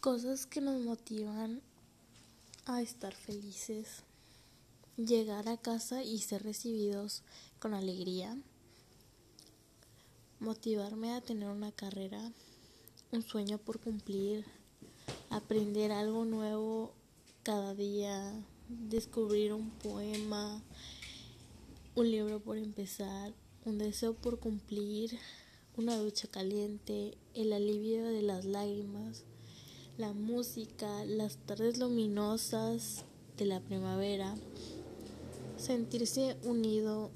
Cosas que nos motivan a estar felices. Llegar a casa y ser recibidos con alegría. Motivarme a tener una carrera, un sueño por cumplir, aprender algo nuevo cada día, descubrir un poema, un libro por empezar, un deseo por cumplir, una ducha caliente, el alivio de las lágrimas, la música, las tardes luminosas de la primavera, sentirse unido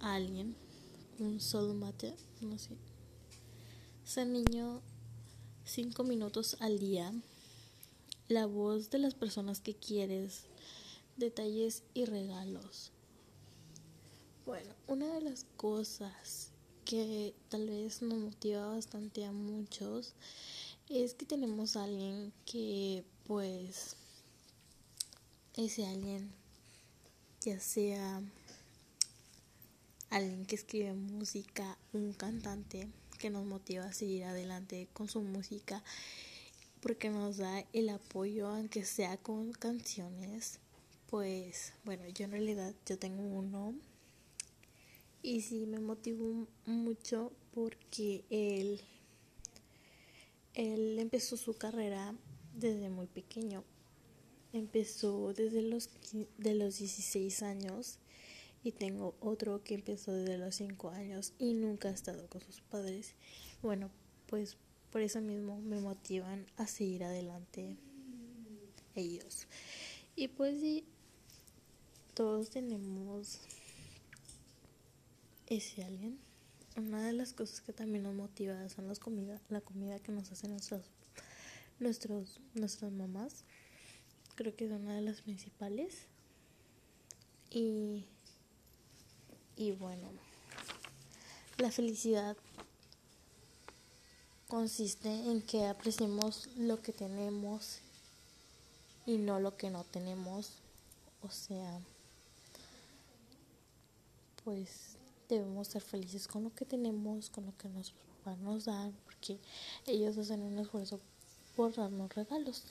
a alguien, un solo mate, no sé, ser niño cinco minutos al día, la voz de las personas que quieres, detalles y regalos. Bueno, una de las cosas que tal vez nos motiva bastante a muchos es que tenemos a alguien que pues ese alguien ya sea alguien que escribe música, un cantante que nos motiva a seguir adelante con su música porque nos da el apoyo aunque sea con canciones pues bueno yo en realidad yo tengo uno y sí me motivó mucho porque él, él empezó su carrera desde muy pequeño. Empezó desde los, de los 16 años y tengo otro que empezó desde los 5 años y nunca ha estado con sus padres. Bueno, pues por eso mismo me motivan a seguir adelante ellos. Y pues sí, todos tenemos ese alguien. Una de las cosas que también nos motiva son las comidas, la comida que nos hacen nuestros, nuestros, nuestras mamás. Creo que es una de las principales. Y, y bueno, la felicidad consiste en que apreciemos lo que tenemos y no lo que no tenemos. O sea, pues debemos ser felices con lo que tenemos, con lo que nuestros papás nos dan, porque ellos hacen un esfuerzo por darnos regalos.